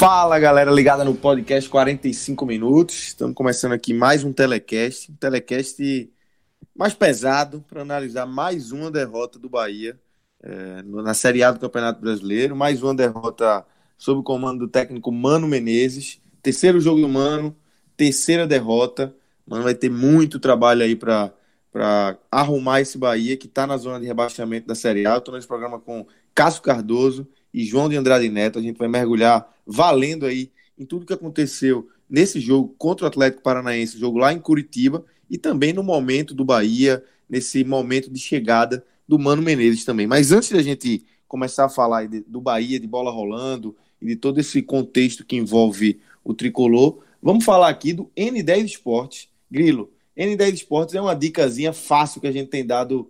Fala galera ligada no podcast 45 minutos. Estamos começando aqui mais um telecast, um telecast mais pesado para analisar mais uma derrota do Bahia é, na Série A do Campeonato Brasileiro, mais uma derrota sob o comando do técnico Mano Menezes, terceiro jogo do Mano, terceira derrota. Mano vai ter muito trabalho aí para para arrumar esse Bahia que está na zona de rebaixamento da Série A. Estou nesse programa com Cássio Cardoso e João de Andrade Neto. A gente vai mergulhar valendo aí em tudo que aconteceu nesse jogo contra o Atlético Paranaense, jogo lá em Curitiba, e também no momento do Bahia, nesse momento de chegada do Mano Menezes também. Mas antes da gente começar a falar do Bahia, de bola rolando e de todo esse contexto que envolve o tricolor, vamos falar aqui do N10 Esportes. Grilo, N10 Esportes é uma dicasinha fácil que a gente tem dado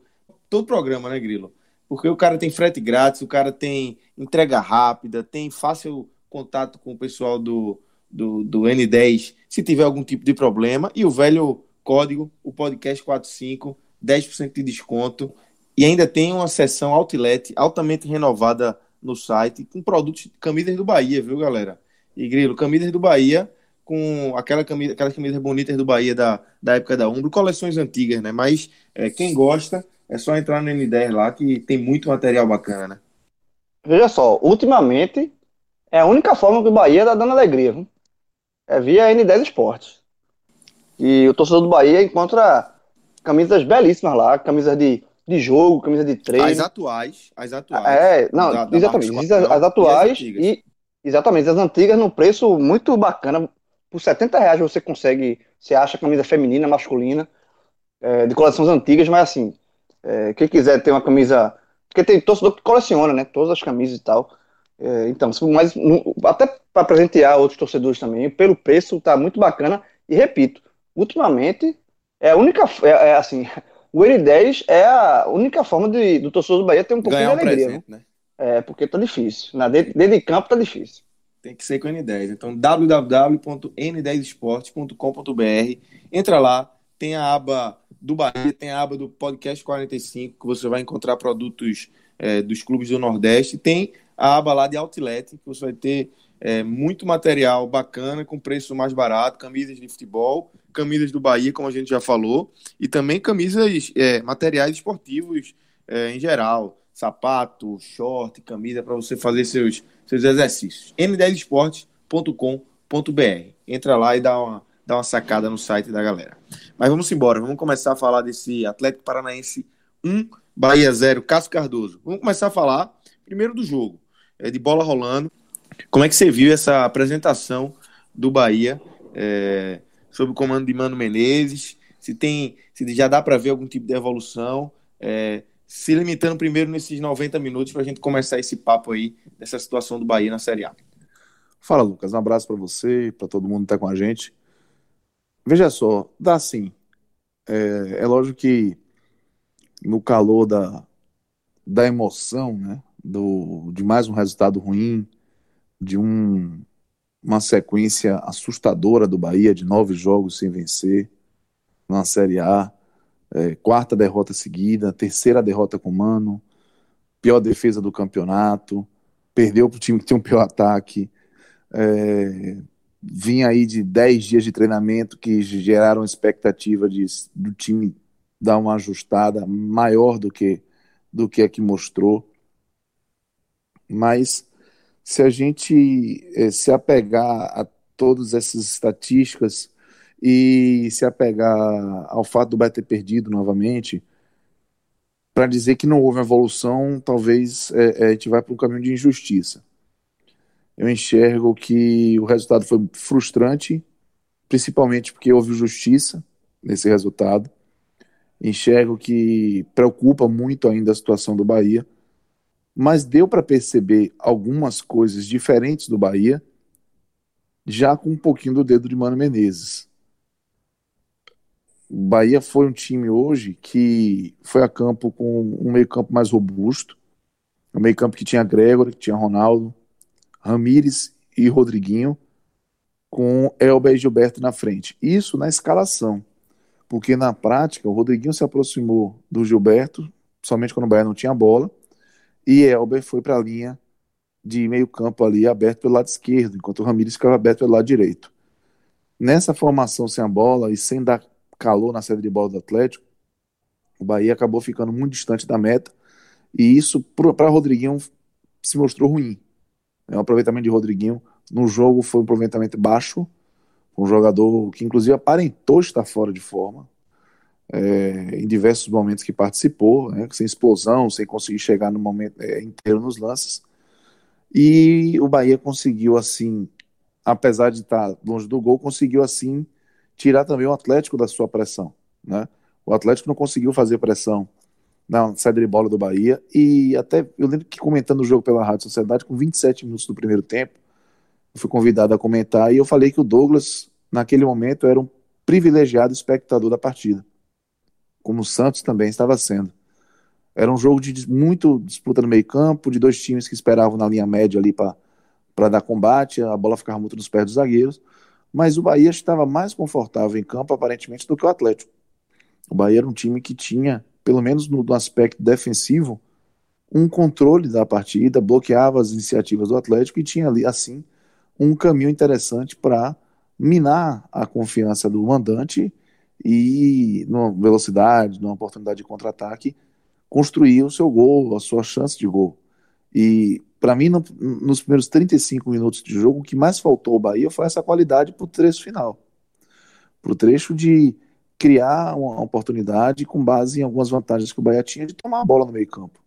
todo o programa, né, Grilo? Porque o cara tem frete grátis, o cara tem entrega rápida, tem fácil contato com o pessoal do, do, do N10 se tiver algum tipo de problema. E o velho código, o podcast 45, 10% de desconto. E ainda tem uma seção outlet altamente renovada no site com produtos camisas do Bahia, viu, galera? E Grilo, camisas do Bahia com aquela camisa, aquelas camisas bonitas do Bahia da, da época da Umbro, coleções antigas, né? Mas é, quem gosta é só entrar no N10 lá que tem muito material bacana, né? Veja só, ultimamente é a única forma que o Bahia tá dando alegria, viu? É via N10 Esportes. E o torcedor do Bahia encontra camisas belíssimas lá, camisas de, de jogo, camisas de treino. As atuais, as atuais. É, não, da, exatamente. Da as, as, atuais e, e, exatamente, as antigas num preço muito bacana. Por 70 reais você consegue, você acha camisa feminina, masculina, é, de coleções antigas, mas assim, é, quem quiser ter uma camisa. Porque tem torcedor que coleciona, né? Todas as camisas e tal. É, então, mas até para presentear outros torcedores também, pelo preço tá muito bacana. E repito, ultimamente é a única. É, é assim, o N10 é a única forma de, do torcedor do Bahia ter um pouquinho Ganhar de alegria. presente, né? É, porque tá difícil. Na, dentro, dentro de campo tá difícil. Tem que ser com o N10. Então, www.n10esporte.com.br. Entra lá, tem a aba do Bahia, tem a aba do Podcast 45, que você vai encontrar produtos é, dos clubes do Nordeste. Tem a aba lá de Outlet, que você vai ter é, muito material bacana, com preço mais barato, camisas de futebol, camisas do Bahia, como a gente já falou, e também camisas, é, materiais esportivos é, em geral, sapato, short, camisa, para você fazer seus, seus exercícios. n10esportes.com.br. Entra lá e dá uma, dá uma sacada no site da galera. Mas vamos embora, vamos começar a falar desse Atlético Paranaense 1, Bahia 0, Cássio Cardoso. Vamos começar a falar primeiro do jogo, é, de bola rolando. Como é que você viu essa apresentação do Bahia é, sob o comando de Mano Menezes? Se tem, se já dá para ver algum tipo de evolução? É, se limitando primeiro nesses 90 minutos para a gente começar esse papo aí dessa situação do Bahia na Série A. Fala, Lucas. Um abraço para você, para todo mundo que está com a gente. Veja só, dá sim. É, é, lógico que no calor da, da emoção, né, do, de mais um resultado ruim, de um, uma sequência assustadora do Bahia, de nove jogos sem vencer na Série A, é, quarta derrota seguida, terceira derrota com o Mano, pior defesa do campeonato, perdeu para o time que tem um pior ataque, é, vinha aí de dez dias de treinamento que geraram expectativa de, do time dar uma ajustada maior do que do que a que mostrou. Mas se a gente eh, se apegar a todas essas estatísticas e se apegar ao fato do Bahia ter perdido novamente, para dizer que não houve evolução, talvez é, é, a gente vai para um caminho de injustiça. Eu enxergo que o resultado foi frustrante, principalmente porque houve justiça nesse resultado. Enxergo que preocupa muito ainda a situação do Bahia, mas deu para perceber algumas coisas diferentes do Bahia, já com um pouquinho do dedo de Mano Menezes. O Bahia foi um time hoje que foi a campo com um meio-campo mais robusto, um meio-campo que tinha Gregor, que tinha Ronaldo, Ramires e Rodriguinho, com Elber e Gilberto na frente. Isso na escalação, porque na prática o Rodriguinho se aproximou do Gilberto, somente quando o Bahia não tinha bola, e Elber foi para a linha de meio-campo ali aberto pelo lado esquerdo, enquanto o Ramires ficava aberto pelo lado direito. Nessa formação sem a bola e sem dar calor na saída de bola do Atlético, o Bahia acabou ficando muito distante da meta e isso para Rodriguinho se mostrou ruim. É, o aproveitamento de Rodriguinho no jogo foi um aproveitamento baixo, um jogador que inclusive aparentou estar fora de forma é, em diversos momentos que participou, né, sem explosão, sem conseguir chegar no momento é, inteiro nos lances. E o Bahia conseguiu assim, apesar de estar longe do gol, conseguiu assim tirar também o Atlético da sua pressão. Né? O Atlético não conseguiu fazer pressão na saída de bola do Bahia. E até eu lembro que comentando o jogo pela Rádio Sociedade, com 27 minutos do primeiro tempo, eu fui convidado a comentar e eu falei que o Douglas, naquele momento, era um privilegiado espectador da partida. Como o Santos também estava sendo. Era um jogo de muito disputa no meio-campo, de dois times que esperavam na linha média ali para dar combate, a bola ficava muito nos pés dos zagueiros mas o Bahia estava mais confortável em campo, aparentemente, do que o Atlético. O Bahia era um time que tinha, pelo menos no, no aspecto defensivo, um controle da partida, bloqueava as iniciativas do Atlético e tinha ali, assim, um caminho interessante para minar a confiança do mandante e, numa velocidade, numa oportunidade de contra-ataque, construir o seu gol, a sua chance de gol. E para mim, no, nos primeiros 35 minutos de jogo, o que mais faltou ao Bahia foi essa qualidade para o trecho final. Para o trecho de criar uma oportunidade com base em algumas vantagens que o Bahia tinha de tomar a bola no meio campo.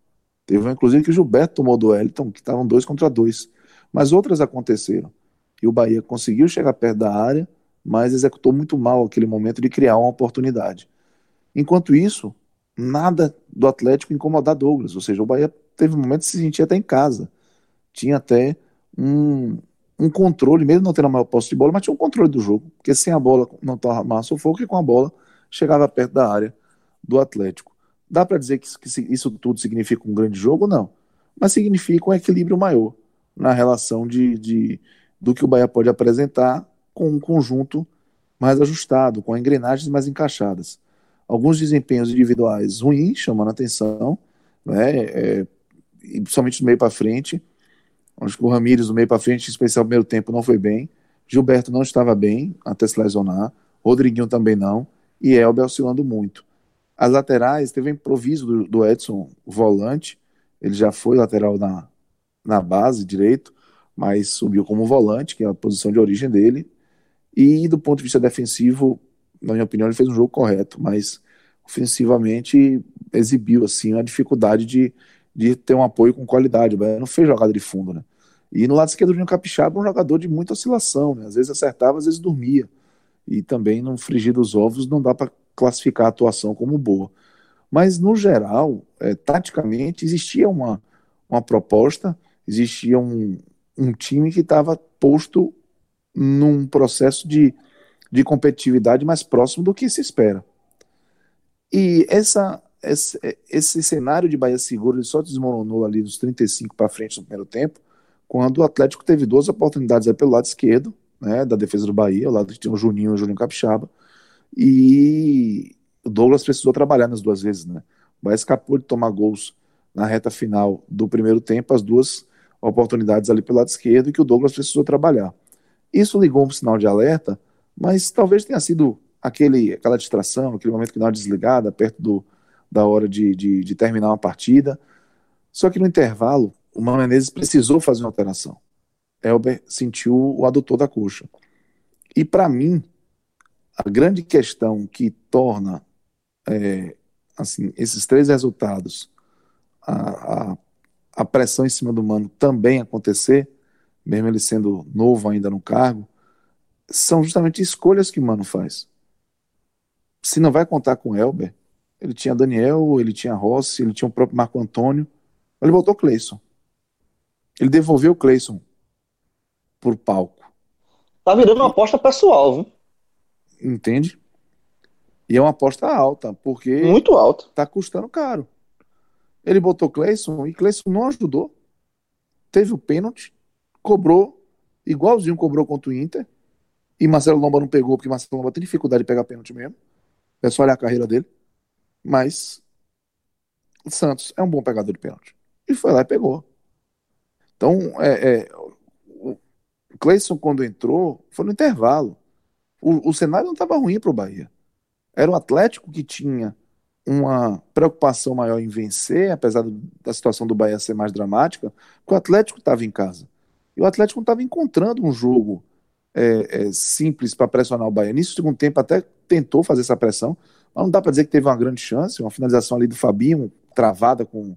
Teve inclusive que o Gilberto tomou do Wellington, que estavam dois contra dois. Mas outras aconteceram. E o Bahia conseguiu chegar perto da área, mas executou muito mal aquele momento de criar uma oportunidade. Enquanto isso, nada do Atlético incomodar Douglas. Ou seja, o Bahia teve um momento de se sentir até em casa tinha até um, um controle, mesmo não tendo a maior posse de bola, mas tinha um controle do jogo, porque sem a bola não massa sufoco e com a bola chegava perto da área do Atlético. Dá para dizer que isso, que isso tudo significa um grande jogo? Não. Mas significa um equilíbrio maior na relação de, de, do que o Bahia pode apresentar com um conjunto mais ajustado, com engrenagens mais encaixadas. Alguns desempenhos individuais ruins, chamando atenção, né, é, principalmente do meio para frente, Acho que o Ramires, do meio para frente, em especial no primeiro tempo, não foi bem. Gilberto não estava bem até se lesionar. Rodriguinho também não. E Elber oscilando muito. As laterais, teve um improviso do, do Edson, volante. Ele já foi lateral na, na base direito, mas subiu como volante, que é a posição de origem dele. E do ponto de vista defensivo, na minha opinião, ele fez um jogo correto, mas ofensivamente exibiu assim a dificuldade de, de ter um apoio com qualidade. Não fez jogada de fundo, né? E no lado esquerdo, o Juninho Capixaba é um jogador de muita oscilação, né? Às vezes acertava, às vezes dormia. E também no frigir dos ovos não dá para classificar a atuação como boa. Mas, no geral, é, taticamente, existia uma, uma proposta, existia um, um time que estava posto num processo de, de competitividade mais próximo do que se espera. E essa esse, esse cenário de Bahia Seguro ele só desmoronou ali dos 35 para frente no primeiro tempo, quando o Atlético teve duas oportunidades pelo lado esquerdo, né, da defesa do Bahia, o lado que tinha o Juninho e o Juninho Capixaba, e o Douglas precisou trabalhar nas duas vezes, né? O Bahia escapou de tomar gols na reta final do primeiro tempo, as duas oportunidades ali pelo lado esquerdo, e que o Douglas precisou trabalhar. Isso ligou um sinal de alerta, mas talvez tenha sido aquele, aquela distração, aquele momento que dá uma desligada perto do, da hora de, de, de terminar uma partida. Só que no intervalo, o Mano Menezes precisou fazer uma alteração. Elber sentiu o adutor da coxa. E para mim, a grande questão que torna é, assim, esses três resultados, a, a, a pressão em cima do Mano também acontecer, mesmo ele sendo novo ainda no cargo, são justamente escolhas que o Mano faz. Se não vai contar com Elber, ele tinha Daniel, ele tinha Rossi, ele tinha o próprio Marco Antônio, ele botou Cleison. Ele devolveu o Cleison por palco. Tá virando uma aposta pessoal, viu? Entende? E é uma aposta alta, porque. Muito alta. Tá custando caro. Ele botou Cleison e Cleison não ajudou. Teve o pênalti, cobrou, igualzinho cobrou contra o Inter. E Marcelo Lomba não pegou, porque Marcelo Lomba tem dificuldade de pegar pênalti mesmo. É só olhar a carreira dele. Mas o Santos é um bom pegador de pênalti. E foi lá e pegou. Então, é, é, Cleison, quando entrou, foi no intervalo. O, o cenário não estava ruim para o Bahia. Era o Atlético que tinha uma preocupação maior em vencer, apesar da situação do Bahia ser mais dramática, porque o Atlético estava em casa. E o Atlético não estava encontrando um jogo é, é, simples para pressionar o Bahia. Nisso, segundo tempo, até tentou fazer essa pressão, mas não dá para dizer que teve uma grande chance. Uma finalização ali do Fabinho, travada com,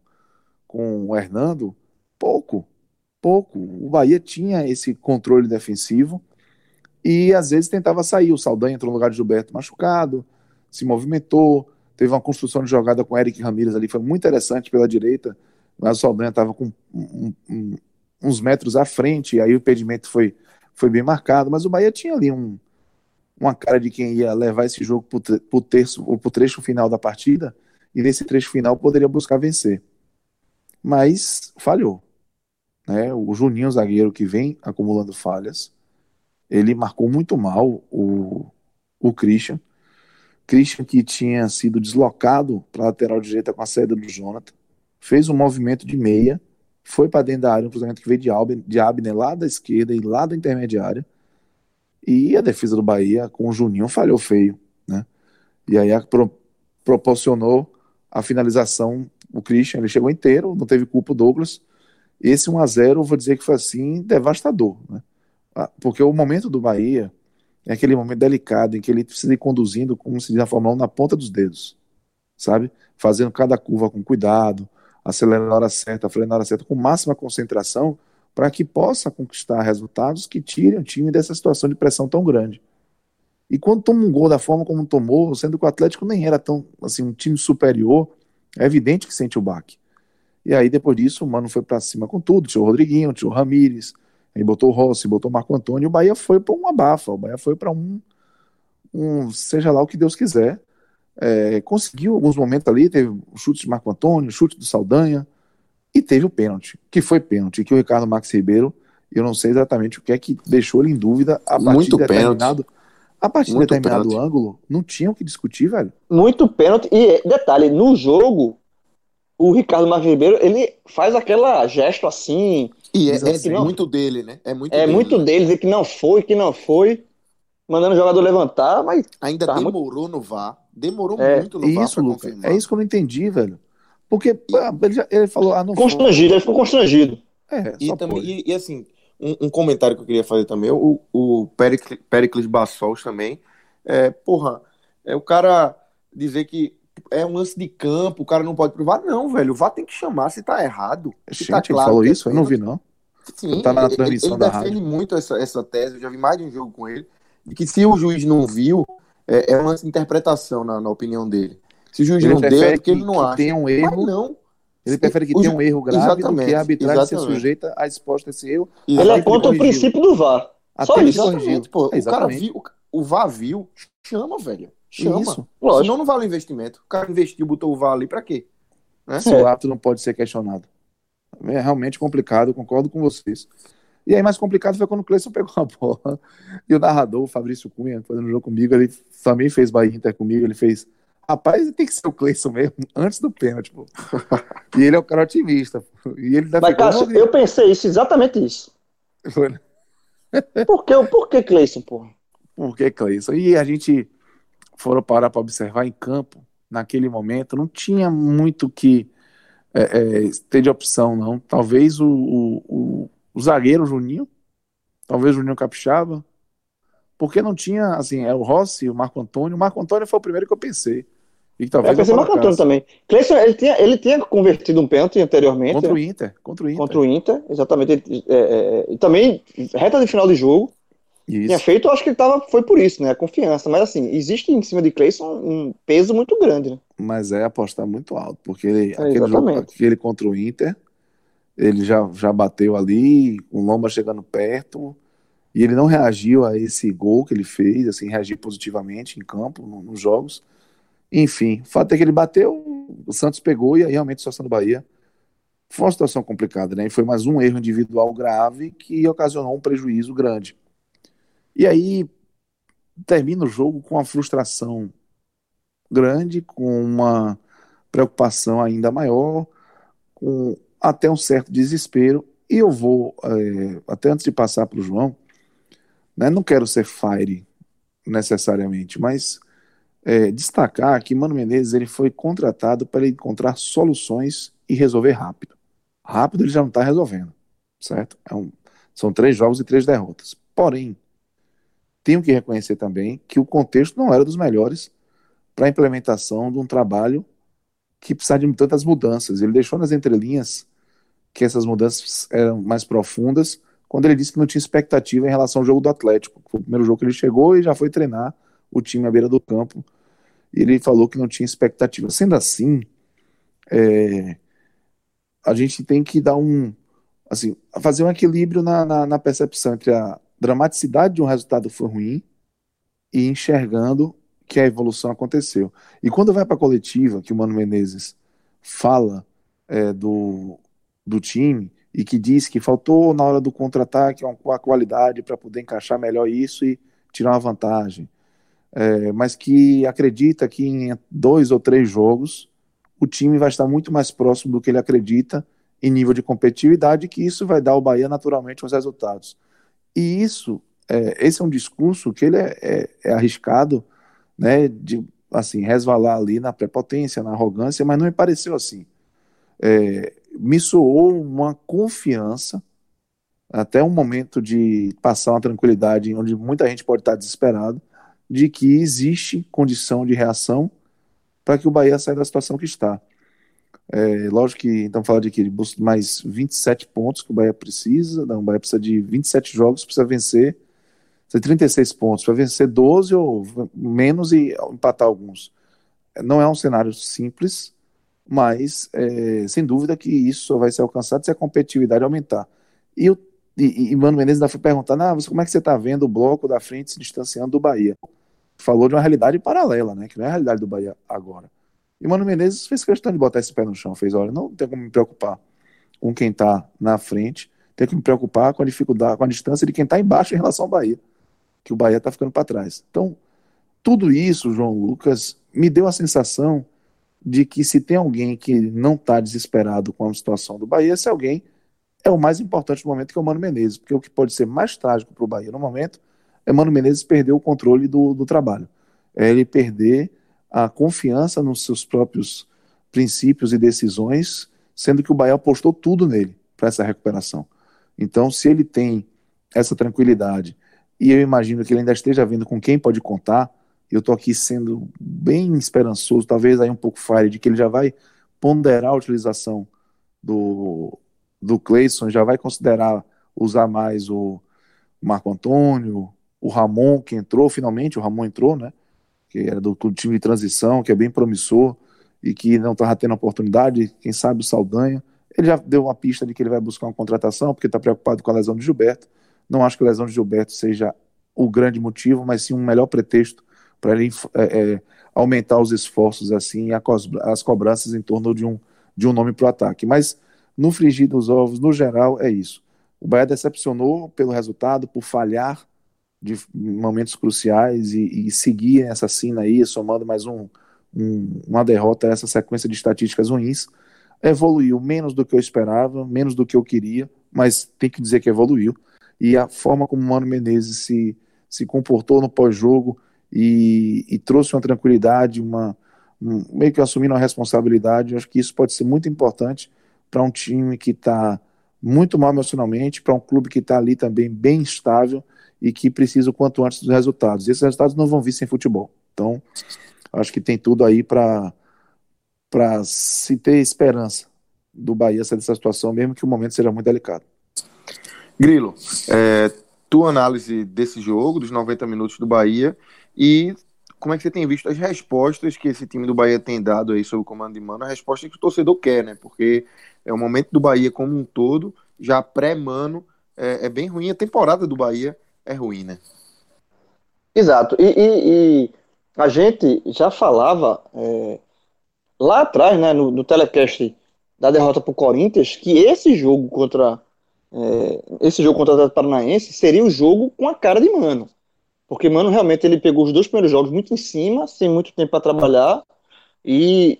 com o Hernando, pouco, pouco. O Bahia tinha esse controle defensivo e às vezes tentava sair. O Saldanha entrou no lugar de Gilberto machucado, se movimentou Teve uma construção de jogada com Eric Ramírez ali, foi muito interessante pela direita, mas o Saldanha estava com um, um, uns metros à frente, aí o impedimento foi, foi bem marcado, mas o Bahia tinha ali um, uma cara de quem ia levar esse jogo para o terço ou para o trecho final da partida, e nesse trecho final poderia buscar vencer. Mas falhou. Né? O Juninho, zagueiro que vem acumulando falhas, ele marcou muito mal o, o Christian. Christian, que tinha sido deslocado para lateral direita com a saída do Jonathan, fez um movimento de meia, foi para dentro da área, um cruzamento que veio de, Abner, de Abner lá da esquerda e lá da intermediária. E a defesa do Bahia, com o Juninho, falhou feio. Né? E aí pro, proporcionou a finalização. O Christian ele chegou inteiro, não teve culpa o Douglas. Esse 1 a 0 vou dizer que foi assim devastador, né? Ah, porque o momento do Bahia é aquele momento delicado em que ele precisa ir conduzindo, como se diz na Fórmula 1, na ponta dos dedos, sabe? Fazendo cada curva com cuidado, acelerando na hora certa, fazendo na hora certa, com máxima concentração, para que possa conquistar resultados que tirem o time dessa situação de pressão tão grande. E quando toma um gol da forma como tomou, sendo que o Atlético nem era tão assim um time superior, é evidente que sente o baque. E aí depois disso, o Mano foi para cima com tudo, tinha o Rodriguinho, tinha o Ramires, Aí botou o Rossi, botou o Marco Antônio, e o Bahia foi para uma bafa, o Bahia foi para um, um, seja lá o que Deus quiser. É, conseguiu alguns momentos ali, teve o chute de Marco Antônio, o chute do Saldanha, e teve o pênalti, que foi pênalti, que o Ricardo Max Ribeiro, eu não sei exatamente o que é que deixou ele em dúvida a partir Muito de determinado, pênalti. a partir de determinado pênalti. ângulo, não tinha o que discutir, velho. Muito pênalti, e detalhe, no jogo, o Ricardo Marques Ribeiro, ele faz aquela gesto assim, e é, é, é muito dele, né? É muito, é dele, muito né? deles, e que não foi, que não foi, mandando o jogador levantar, mas. Ainda tá demorou muito... no VAR. Demorou é, muito no VAR. Isso, Luca, é isso que eu não entendi, velho. Porque ele, já, ele falou, ah, não Constrangido, foi. ele ficou constrangido. É, e, também, e, e, assim, um, um, comentário que eu queria fazer também, o, o Pericles, Pericles Bassols também, é, porra, é o cara dizer que é um lance de campo, o cara não pode provar. Não, velho, o VAR tem que chamar se tá errado. Se Gente, tá claro, ele falou isso? Eu não vi, não. Sim, tá na transmissão ele, ele da defende rádio. muito essa, essa tese, eu já vi mais de um jogo com ele, de que se o juiz não viu, é, é uma interpretação na, na opinião dele. Se o juiz ele não deu, é porque ele não acha. Tem um erro, Mas não. Ele prefere que tenha um erro grave do que a arbitragem ser sujeita a exposta a esse erro. Ele é contra o princípio do VAR. Até Só isso. Exatamente, pô, é, o cara viu, o VAR viu, chama, velho. Chama. Isso. Lógico. Senão não vale o investimento. O cara investiu, botou o VAR ali pra quê? Né? Seu ato não pode ser questionado. É realmente complicado, concordo com vocês. E aí, mais complicado foi quando o Cleison pegou a bola e o narrador, o Fabrício Cunha, fazendo jogo comigo, ele também fez Bahia Inter comigo. Ele fez, rapaz, tem que ser o Cleison mesmo, antes do pênalti, pô. e ele é o cara otimista. E ele Mas, Cássio, eu pensei isso, exatamente isso. Foi, né? Por que, por que Cleison, pô? Por que Cleison? E a gente foram parar para observar em campo, naquele momento, não tinha muito que é, é, ter de opção, não. Talvez o, o, o, o zagueiro Juninho, talvez o Juninho Capixaba, porque não tinha, assim, é o Rossi, o Marco Antônio. O Marco Antônio foi o primeiro que eu pensei. E talvez é, pensei Marco Antônio também. Cleison, ele tinha, ele tinha convertido um pênalti anteriormente. Contra o Inter. Contra o Inter. Contra o Inter, exatamente. É, é, e também, reta de final de jogo. Isso. Tinha feito, acho que ele tava, foi por isso, né? A confiança. Mas assim, existe em cima de Cleison um peso muito grande, né? Mas é apostar muito alto, porque ele, é, aquele, jogo, aquele contra o Inter, ele já, já bateu ali, o Lomba chegando perto, e ele não reagiu a esse gol que ele fez, assim, reagir positivamente em campo, no, nos jogos. Enfim, o fato é que ele bateu, o Santos pegou e aí realmente a situação do Bahia foi uma situação complicada, né? E foi mais um erro individual grave que ocasionou um prejuízo grande. E aí termina o jogo com uma frustração grande, com uma preocupação ainda maior, com até um certo desespero. E eu vou, é, até antes de passar para o João, né, não quero ser fire necessariamente, mas é, destacar que Mano Menezes ele foi contratado para encontrar soluções e resolver rápido. Rápido ele já não está resolvendo, certo? É um, são três jogos e três derrotas. Porém, tenho que reconhecer também que o contexto não era dos melhores para a implementação de um trabalho que precisava de tantas mudanças. Ele deixou nas entrelinhas que essas mudanças eram mais profundas quando ele disse que não tinha expectativa em relação ao jogo do Atlético. Foi o primeiro jogo que ele chegou e já foi treinar o time à beira do campo ele falou que não tinha expectativa. Sendo assim, é, a gente tem que dar um. Assim, fazer um equilíbrio na, na, na percepção entre a dramaticidade de um resultado foi ruim e enxergando que a evolução aconteceu. E quando vai para a coletiva, que o Mano Menezes fala é, do, do time e que diz que faltou na hora do contra-ataque uma qualidade para poder encaixar melhor isso e tirar uma vantagem é, mas que acredita que em dois ou três jogos o time vai estar muito mais próximo do que ele acredita em nível de competitividade que isso vai dar ao Bahia naturalmente os resultados. E isso, é, esse é um discurso que ele é, é, é arriscado, né, de assim resvalar ali na prepotência, na arrogância, mas não me pareceu assim. É, me soou uma confiança até um momento de passar uma tranquilidade onde muita gente pode estar desesperado, de que existe condição de reação para que o Bahia saia da situação que está. É, lógico que então fala de que mais 27 pontos que o Bahia precisa, não, o Bahia precisa de 27 jogos, precisa vencer, precisa de 36 pontos, para vencer 12 ou menos e empatar alguns. Não é um cenário simples, mas é, sem dúvida que isso só vai ser alcançado se a competitividade aumentar. E, o, e, e Mano Menezes ainda foi perguntando, ah, como é que você está vendo o bloco da frente se distanciando do Bahia? falou de uma realidade paralela, né? Que não é a realidade do Bahia agora. E o Mano Menezes fez questão de botar esse pé no chão, fez, olha, não tem como me preocupar com quem está na frente, tem que me preocupar com a dificuldade, com a distância de quem está embaixo em relação ao Bahia, que o Bahia está ficando para trás. Então, tudo isso, João Lucas, me deu a sensação de que se tem alguém que não está desesperado com a situação do Bahia, esse alguém é o mais importante no momento, que é o Mano Menezes, porque o que pode ser mais trágico para o Bahia no momento Mano Menezes perdeu o controle do, do trabalho. É ele perder a confiança nos seus próprios princípios e decisões, sendo que o Bahia apostou tudo nele para essa recuperação. Então, se ele tem essa tranquilidade, e eu imagino que ele ainda esteja vendo com quem pode contar, eu estou aqui sendo bem esperançoso, talvez aí um pouco fire, de que ele já vai ponderar a utilização do, do Cleison, já vai considerar usar mais o Marco Antônio, o Ramon, que entrou finalmente, o Ramon entrou, né? Que era do, do time de transição, que é bem promissor e que não estava tendo oportunidade, quem sabe o Saldanha. Ele já deu uma pista de que ele vai buscar uma contratação, porque está preocupado com a lesão de Gilberto. Não acho que a lesão de Gilberto seja o grande motivo, mas sim um melhor pretexto para ele é, é, aumentar os esforços assim as cobranças em torno de um, de um nome para o ataque. Mas no frigir dos ovos, no geral, é isso. O Bahia decepcionou pelo resultado, por falhar de momentos cruciais e, e seguir essa cena aí, somando mais um, um, uma derrota a essa sequência de estatísticas ruins, evoluiu menos do que eu esperava, menos do que eu queria, mas tem que dizer que evoluiu. E a forma como o Mano Menezes se, se comportou no pós-jogo e, e, trouxe uma tranquilidade, uma, um, meio que assumindo a responsabilidade, eu acho que isso pode ser muito importante para um time que está muito mal emocionalmente, para um clube que está ali também bem estável e que precisa o quanto antes dos resultados. E esses resultados não vão vir sem futebol. Então, Acho que tem tudo aí para se ter esperança do Bahia sair dessa situação, mesmo que o momento seja muito delicado. Grilo, é, tua análise desse jogo, dos 90 minutos do Bahia, e como é que você tem visto as respostas que esse time do Bahia tem dado aí sob o comando de Mano, a resposta que o torcedor quer, né? Porque é o momento do Bahia como um todo, já pré-Mano, é, é, bem ruim, a temporada do Bahia é ruim, né? Exato, e, e, e a gente já falava é, lá atrás, né, no, no telecast da derrota para o Corinthians, que esse jogo contra é, esse jogo contra o Atlético Paranaense seria o jogo com a cara de Mano. Porque Mano realmente ele pegou os dois primeiros jogos muito em cima, sem muito tempo para trabalhar, e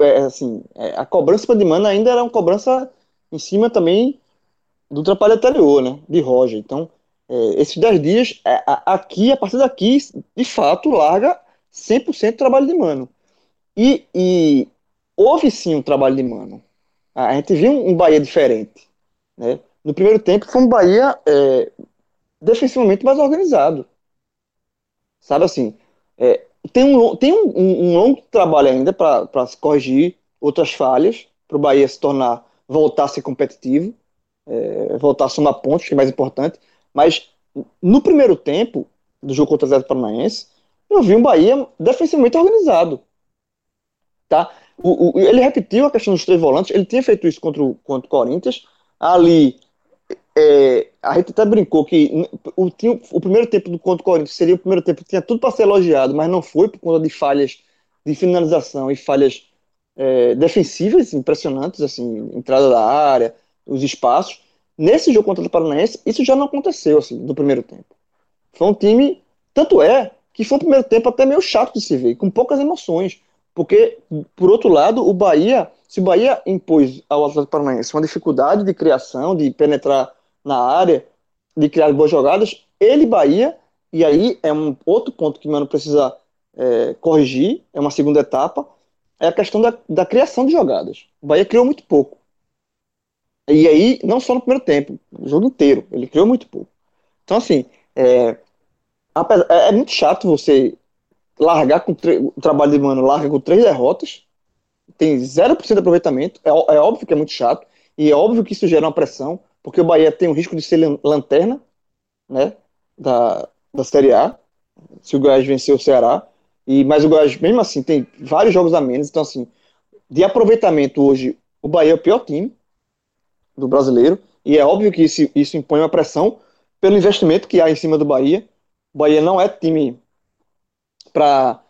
é, assim, é, a cobrança de Mano ainda era uma cobrança em cima também do trabalho anterior, né, de Roger. Então, é, esses 10 dias, é, aqui, a partir daqui, de fato, larga 100% do trabalho de Mano. E, e, houve sim um trabalho de Mano. A gente viu um Bahia diferente. Né? No primeiro tempo foi um Bahia é, defensivamente mais organizado. Sabe assim, é, tem, um, tem um, um, um, longo trabalho ainda para se corrigir outras falhas, para o Bahia se tornar, voltar a ser competitivo, é, voltar a somar pontos, que é mais importante. Mas no primeiro tempo do jogo contra o Zé Paranaense, eu vi um Bahia defensivamente organizado. Tá? O, o, ele repetiu a questão dos três volantes, ele tinha feito isso contra o, contra o Corinthians. Ali é, a gente até brincou que o, tinha, o primeiro tempo do contra o Corinthians seria o primeiro tempo que tinha tudo para ser elogiado, mas não foi por conta de falhas de finalização e falhas é, defensivas impressionantes, assim, entrada da área, os espaços. Nesse jogo contra o Paranaense, isso já não aconteceu, assim, primeiro tempo. Foi um time, tanto é, que foi o primeiro tempo até meio chato de se ver, com poucas emoções. Porque, por outro lado, o Bahia, se o Bahia impôs ao Atlético Paranaense uma dificuldade de criação, de penetrar na área, de criar boas jogadas, ele, Bahia, e aí é um outro ponto que o Mano precisa é, corrigir, é uma segunda etapa, é a questão da, da criação de jogadas. O Bahia criou muito pouco. E aí, não só no primeiro tempo, o jogo inteiro, ele criou muito pouco. Então, assim, é, é, é muito chato você largar com o trabalho de Mano, larga com três derrotas, tem 0% de aproveitamento, é, é óbvio que é muito chato, e é óbvio que isso gera uma pressão, porque o Bahia tem o risco de ser lanterna, né, da, da Série A, se o Goiás vencer o Ceará, e, mas o Goiás, mesmo assim, tem vários jogos a menos, então, assim, de aproveitamento hoje, o Bahia é o pior time do brasileiro, e é óbvio que isso, isso impõe uma pressão pelo investimento que há em cima do Bahia. O Bahia não é time para.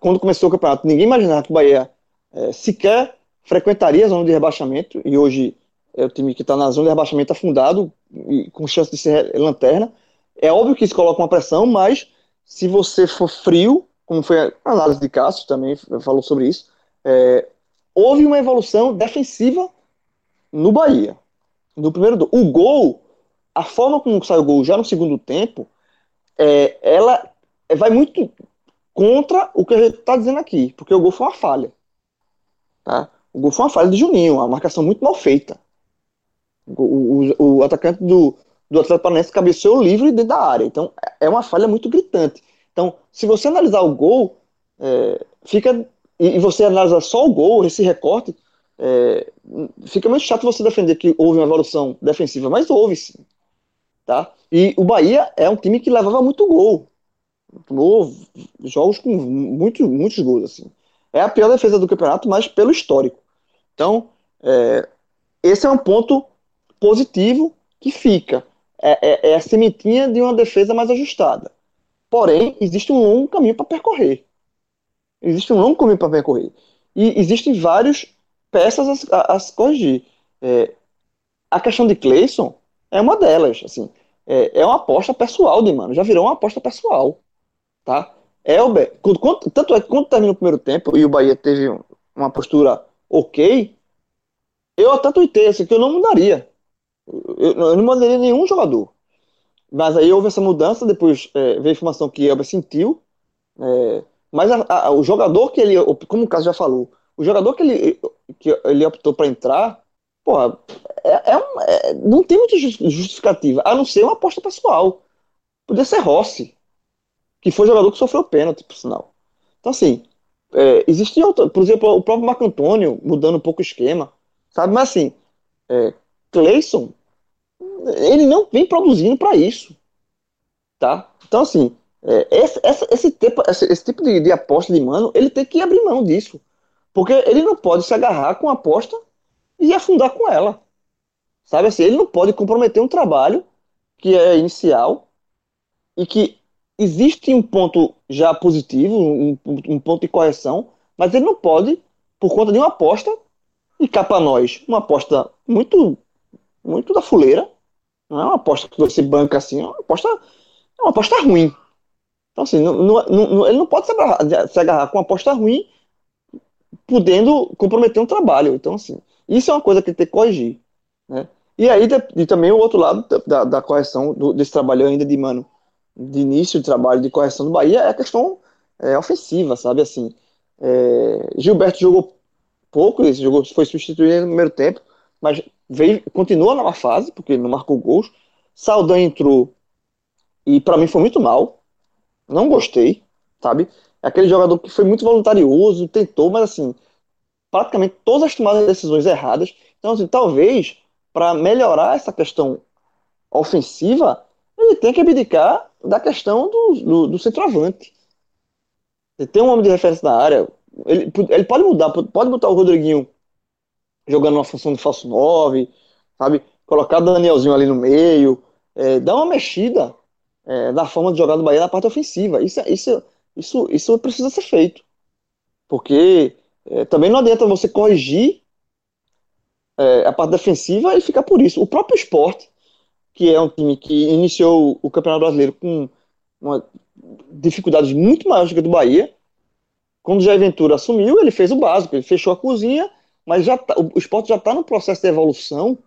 Quando começou o campeonato, ninguém imaginava que o Bahia é, sequer frequentaria a zona de rebaixamento, e hoje é o time que está na zona de rebaixamento afundado, e com chance de ser lanterna. É óbvio que isso coloca uma pressão, mas se você for frio, como foi a análise de Cássio também falou sobre isso, é, houve uma evolução defensiva no Bahia. No primeiro o gol, a forma como sai o gol já no segundo tempo, é, ela vai muito contra o que a gente está dizendo aqui, porque o gol foi uma falha. Tá? O gol foi uma falha de Juninho, uma marcação muito mal feita. O, o, o atacante do, do Atlético Paranaense cabeceou livre dentro da área. Então, é uma falha muito gritante. Então, se você analisar o gol, é, fica e, e, você analisar só o gol, esse recorte, é, fica muito chato você defender que houve uma evolução defensiva, mas houve sim. Tá? E o Bahia é um time que levava muito gol. Tomou jogos com muito, muitos gols. Assim. É a pior defesa do campeonato, mas pelo histórico. Então, é, esse é um ponto positivo que fica. É, é, é, a sementinha de uma defesa mais ajustada. Porém, existe um longo caminho para percorrer. Existe um longo caminho para percorrer. E existem várias peças a, a, corrigir. É, a questão de Clayson é uma delas. Assim, é, é uma aposta pessoal de mano. Já virou uma aposta pessoal. Tá? Elber, quando, quando, tanto é que quando termina o primeiro tempo e o Bahia teve uma postura ok, eu até tuitei assim, que eu não mudaria. Eu, eu não mudaria nenhum jogador. Mas aí houve essa mudança, depois é, veio a informação que Elber sentiu. É, mas a, a, o jogador que ele, como o caso já falou, o jogador que ele, que ele optou para entrar, porra, é, é, um, é, não tem muita justificativa, a não ser uma aposta pessoal. Podia ser Rossi, que foi o jogador que sofreu pênalti, por sinal. Então, assim, É, existe outra, por exemplo, o próprio Marco Antônio mudando um pouco o esquema, sabe? Mas assim, é, Cleison, ele não vem produzindo para isso, tá? Então assim, é, esse, esse, esse, tipo, esse, esse tipo de, de, aposta de mano, ele tem que abrir mão disso, porque ele não pode se agarrar com a aposta e afundar com ela, sabe? Assim, ele não pode comprometer um trabalho que é inicial e que existe um ponto já positivo, um, um ponto de correção, mas ele não pode, por conta de uma aposta, e cá para nós, uma aposta muito, muito da fuleira, não é uma aposta que você banca assim, é uma aposta, é uma aposta ruim. Então, assim, não, não, não, ele não pode se agarrar, se agarrar com uma aposta ruim, podendo comprometer um trabalho. Então, assim, isso é uma coisa que ele tem que corrigir. Né? E aí, e também o outro lado da, da correção do, desse trabalho ainda de, mano, de início de trabalho de correção do Bahia é a questão é, ofensiva, sabe? Assim, é, Gilberto jogou pouco, esse jogou, foi substituído no primeiro tempo, mas veio, continua numa fase, porque não marcou gols. Saldanha entrou e para mim foi muito mal. Não gostei, sabe? É aquele jogador que foi muito voluntarioso, tentou, mas assim, praticamente todas as tomadas de decisões erradas. Então, assim, talvez para melhorar essa questão ofensiva, ele tem que abdicar da questão do, do, do centroavante. Ele tem um homem de referência na área, ele, ele pode mudar, pode botar o Rodriguinho jogando uma função de falso 9, sabe? Colocar o Danielzinho ali no meio, é, dar uma mexida é, na forma de jogar do Bahia na parte ofensiva. Isso, isso, isso, isso precisa ser feito. Porque é, também não adianta você corrigir é, a parte defensiva e ficar por isso. O próprio esporte, que é um time que iniciou o Campeonato Brasileiro com uma dificuldades muito maiores do que a do Bahia, quando o Jair Ventura assumiu, ele fez o básico, ele fechou a cozinha, mas já tá, o esporte já está no processo de evolução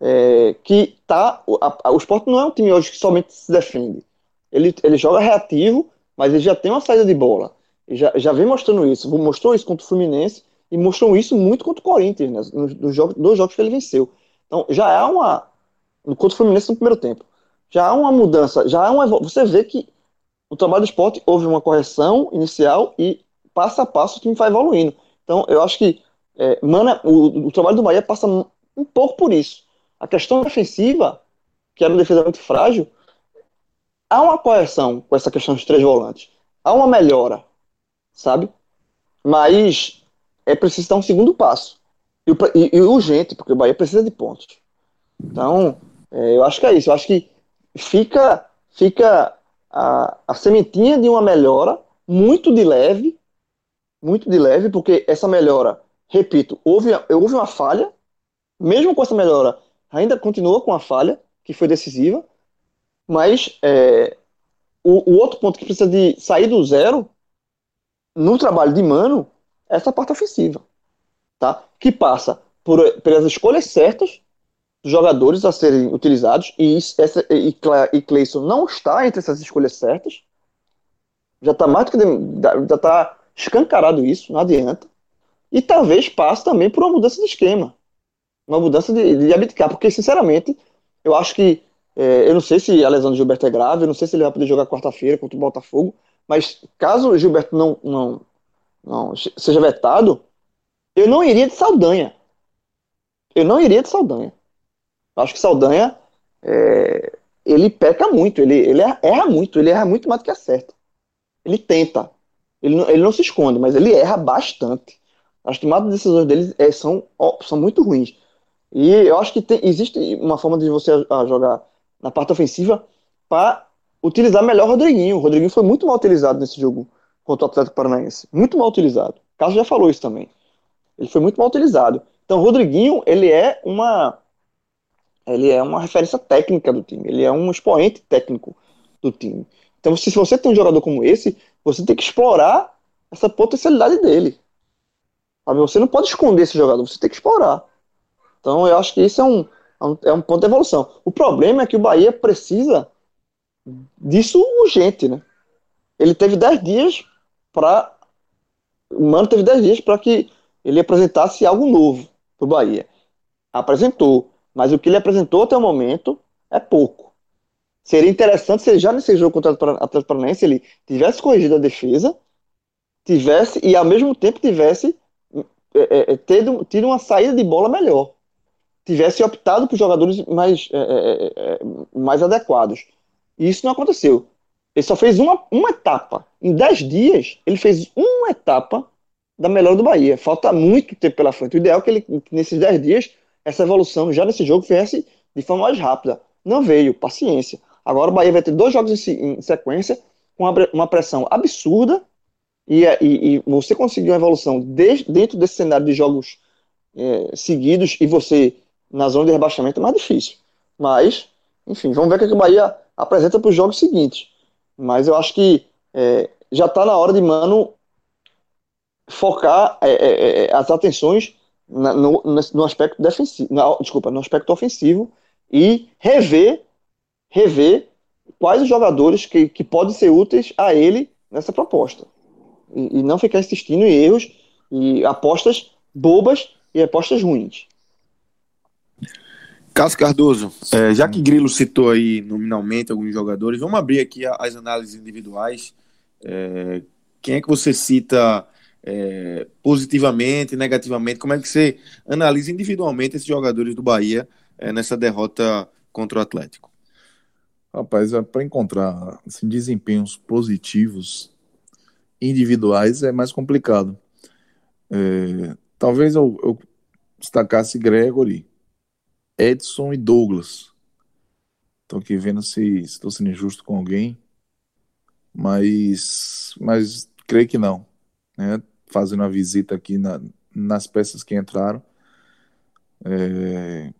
é, que tá. A, a, o esporte não é um time hoje que somente se defende. Ele, ele joga reativo, mas ele já tem uma saída de bola. Já, já vem mostrando isso. Mostrou isso contra o Fluminense e mostrou isso muito contra o Corinthians, né, nos, nos jogos, dois jogos que ele venceu. Então já há uma. Contra o Fluminense no primeiro tempo. Já há uma mudança, já há uma. Você vê que o trabalho do esporte houve uma correção inicial e passo a passo o time vai evoluindo. Então eu acho que é, mana, o, o trabalho do Bahia passa um pouco por isso. A questão defensiva, que era uma defesa muito frágil, há uma correção com essa questão dos três volantes. Há uma melhora, sabe? Mas é preciso dar um segundo passo. E, e, e urgente, porque o Bahia precisa de pontos. Então, é, eu acho que é isso. Eu acho que fica, fica a, a sementinha de uma melhora muito de leve, muito de leve, porque essa melhora, repito, houve, houve uma falha, mesmo com essa melhora, ainda continua com a falha, que foi decisiva, mas é, o, o, outro ponto que precisa de sair do zero no trabalho de mano é essa parte ofensiva, tá? Que passa por, pelas escolhas certas dos jogadores a serem utilizados e, essa, e, e não está entre essas escolhas certas. Já está mais do que já está escancarado isso, não adianta. E talvez passe também por uma mudança de esquema uma mudança de, de abdicar, porque sinceramente, eu acho que é, eu não sei se a lesão do Gilberto é grave, eu não sei se ele vai poder jogar quarta-feira contra o Botafogo, mas caso o Gilberto não, não, não seja vetado, eu não iria de Saldanha. Eu não iria de Saldanha. Acho que Saldanha é, ele peca muito, ele, ele erra muito, ele erra muito mais do que acerta. Ele tenta. Ele não, ele não se esconde, mas ele erra bastante. As tomadas de decisões dele é, são, são muito ruins. E eu acho que tem, existe uma forma de você a jogar na parte ofensiva para utilizar melhor o Rodriguinho. O Rodriguinho foi muito mal utilizado nesse jogo contra o Atlético Paranaense. Muito mal utilizado. O Carlos já falou isso também. Ele foi muito mal utilizado. Então, o Rodriguinho, ele é uma ele é uma referência técnica do time. Ele é um expoente técnico do time. Então, se você tem um jogador como esse, você tem que explorar essa potencialidade dele. Você não pode esconder esse jogador, você tem que explorar. Então eu acho que isso é um, é um ponto de evolução. O problema é que o Bahia precisa disso urgente, né? Ele teve 10 dias para. O Mano teve 10 dias para que ele apresentasse algo novo para o Bahia. Apresentou, mas o que ele apresentou até o momento é pouco. Seria interessante se ele já nesse jogo contra o Atlético Paranaense ele tivesse corrigido a defesa, tivesse e ao mesmo tempo tivesse é, é, tido, tido uma saída de bola melhor. Tivesse optado por jogadores mais, é, mais adequados. E isso não aconteceu. Ele só fez uma, uma etapa. Em 10 dias, ele fez uma etapa da melhor do Bahia. Falta muito tempo pela frente. O ideal é que ele, nesses 10 dias, essa evolução já nesse jogo viesse de forma mais rápida. Não veio, paciência. Agora o Bahia vai ter dois jogos em, sequência, com uma, pressão absurda, e, e, e, você conseguir uma evolução de, dentro desse cenário de jogos é, seguidos e você na zona de rebaixamento é mais difícil. Mas, enfim, vamos ver o que, é que o Bahia apresenta para os jogos seguintes. Mas eu acho que é, já está na hora de Mano focar é, é, é as atenções na, no, no, aspecto defensivo, desculpa, no aspecto ofensivo e rever, rever quais os jogadores que, que podem ser úteis a ele nessa proposta. E, e não ficar insistindo em erros e apostas bobas e apostas ruins. Cássio Cardoso, é, já que Grilo citou aí nominalmente alguns jogadores, vamos abrir aqui as análises individuais. É, quem é que você cita é, positivamente, negativamente? Como é que você analisa individualmente esses jogadores do Bahia é, nessa derrota contra o Atlético? Rapaz, é, para encontrar assim, desempenhos positivos individuais é mais complicado. É, talvez eu, eu destacasse Gregory, Edson e Douglas. Estou aqui vendo se estou sendo injusto com alguém, mas, mas creio que não. Né? Fazendo uma visita aqui na, nas peças que entraram. É,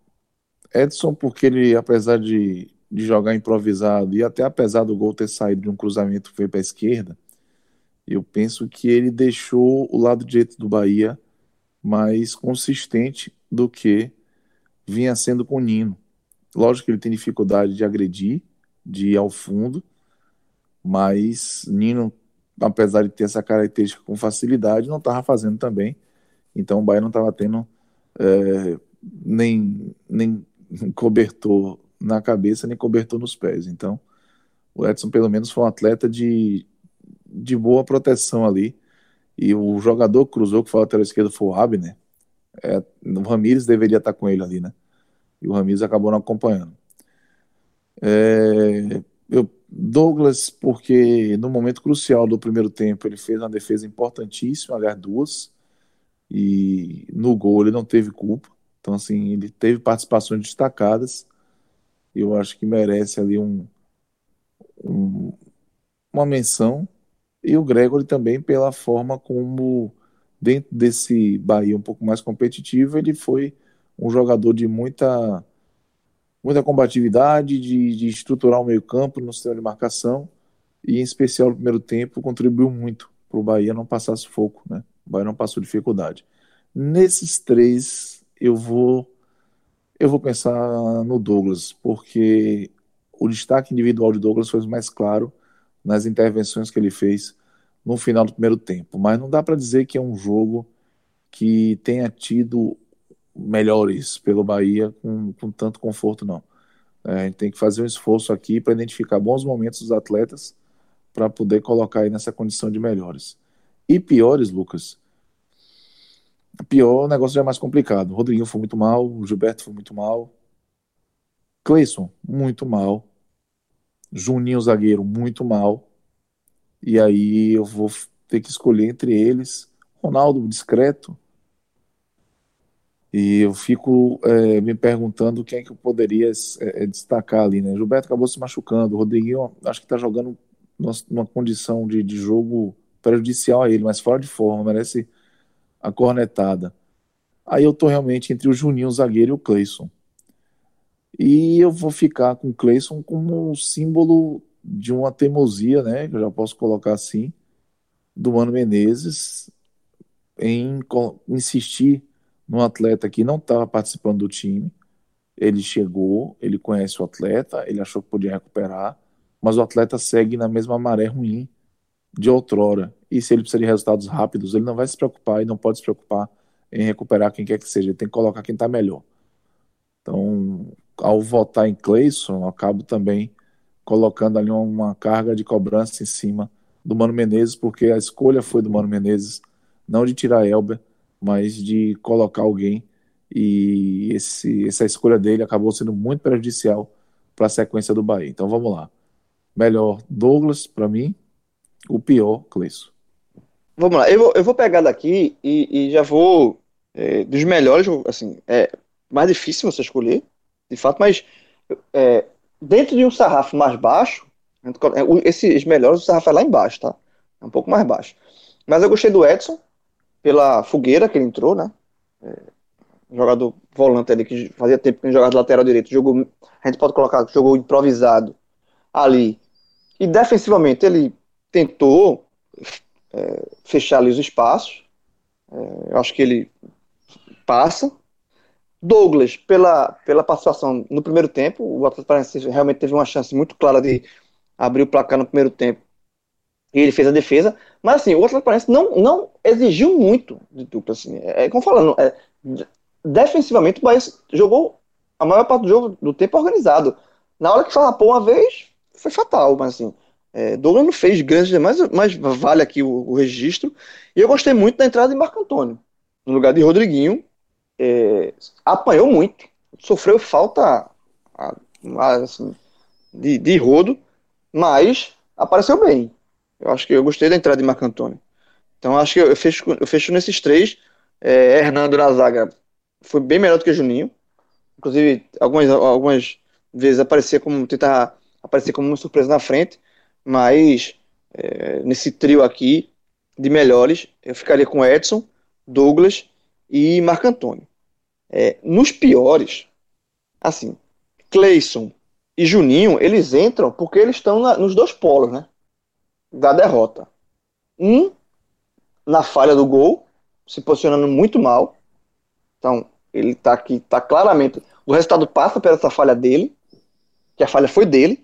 Edson, porque ele, apesar de, de jogar improvisado e até apesar do gol ter saído de um cruzamento que foi para a esquerda, eu penso que ele deixou o lado direito do Bahia mais consistente do que vinha sendo com o Nino. Lógico que ele tem dificuldade de agredir, de ir ao fundo, mas Nino, apesar de ter essa característica com facilidade, não estava fazendo também. Então o Bahia não estava tendo é, nem, nem cobertor na cabeça, nem cobertor nos pés. Então o Edson, pelo menos, foi um atleta de, de boa proteção ali. E o jogador que cruzou, que foi o lateral esquerdo, foi o Abner. É, o Ramires deveria estar com ele ali, né? E o Ramires acabou não acompanhando. É, eu, Douglas, porque no momento crucial do primeiro tempo ele fez uma defesa importantíssima, aliás, duas, e no gol ele não teve culpa. Então, assim, ele teve participações destacadas. Eu acho que merece ali um, um uma menção e o Gregory também pela forma como, dentro desse Bahia um pouco mais competitivo, ele foi um jogador de muita, muita combatividade, de, de estruturar o meio-campo no sistema de marcação, e em especial no primeiro tempo contribuiu muito para o Bahia não passar sufoco, né? O Bahia não passou dificuldade. Nesses três, eu vou eu vou pensar no Douglas, porque o destaque individual de Douglas foi mais claro nas intervenções que ele fez no final do primeiro tempo. Mas não dá para dizer que é um jogo que tenha tido melhores pelo Bahia com, com tanto conforto, não. É, a gente tem que fazer um esforço aqui para identificar bons momentos dos atletas para poder colocar aí nessa condição de melhores. E piores, Lucas, pior o negócio já é mais complicado. O Rodriguinho foi muito mal, o Gilberto foi muito mal, Cleison, muito mal, Juninho zagueiro muito mal. E aí eu vou ter que escolher entre eles. Ronaldo discreto. E eu fico é, me perguntando quem é que eu poderia é, destacar ali, né? Gilberto acabou se machucando, o Rodriguinho acho que está jogando numa condição de, de jogo prejudicial a ele, mas fora de forma, merece a cornetada. Aí eu tô realmente entre o Juninho, o zagueiro, e o Cleison. E eu vou ficar com o Cleison como um símbolo de uma teimosia, né, que eu já posso colocar assim, do Mano Menezes em insistir num atleta que não estava participando do time. Ele chegou, ele conhece o atleta, ele achou que podia recuperar, mas o atleta segue na mesma maré ruim de outrora. E se ele precisa de resultados rápidos, ele não vai se preocupar e não pode se preocupar em recuperar quem quer que seja. Ele tem que colocar quem está melhor. Então, ao votar em Cleison, acabo também colocando ali uma carga de cobrança em cima do Mano Menezes, porque a escolha foi do Mano Menezes, não de tirar Elber, mas de colocar alguém. E esse, essa escolha dele acabou sendo muito prejudicial para a sequência do Bahia. Então vamos lá. Melhor Douglas, para mim. O pior, Cleison. Vamos lá. Eu vou, eu vou pegar daqui e, e já vou. É, dos melhores, assim, é mais difícil você escolher, de fato, mas é, dentro de um sarrafo mais baixo, esses melhores, o sarrafo é lá embaixo, tá? É um pouco mais baixo. Mas eu gostei do Edson, pela fogueira que ele entrou, né? É, jogador volante ali que fazia tempo que não jogava de lateral direito. Jogou, a gente pode colocar que jogou improvisado ali. E defensivamente ele tentou é, fechar ali os espaços. É, eu acho que ele passa. Douglas, pela, pela participação no primeiro tempo, o Atlético Paranaense realmente teve uma chance muito clara de abrir o placar no primeiro tempo. E ele fez a defesa. Mas assim, o Atlético Paranaense não, não exigiu muito de dupla. Assim. É, é como falando, é, defensivamente o Bahia jogou a maior parte do jogo do tempo organizado. Na hora que farrapou uma vez, foi fatal, mas assim, é, Douglas não fez grandes demais, mas vale aqui o, o, registro. E eu gostei muito da entrada de Marco Antônio, no lugar de Rodriguinho. É, apanhou muito, sofreu falta assim, de, de rodo, mas apareceu bem. Eu acho que eu gostei da entrada de Marco Antônio. Então acho que eu fecho, eu fecho nesses três. É, Hernando na zaga foi bem melhor do que Juninho. Inclusive, algumas, algumas vezes aparecia como tentar aparecer como uma surpresa na frente, mas é, nesse trio aqui de melhores, eu ficaria com Edson, Douglas e Marco Antônio. É, nos piores, assim, Cleison e Juninho, eles entram porque eles estão nos dois polos, né? Da derrota. Um na falha do gol, se posicionando muito mal. Então, ele está aqui, está claramente. O resultado passa por essa falha dele, que a falha foi dele.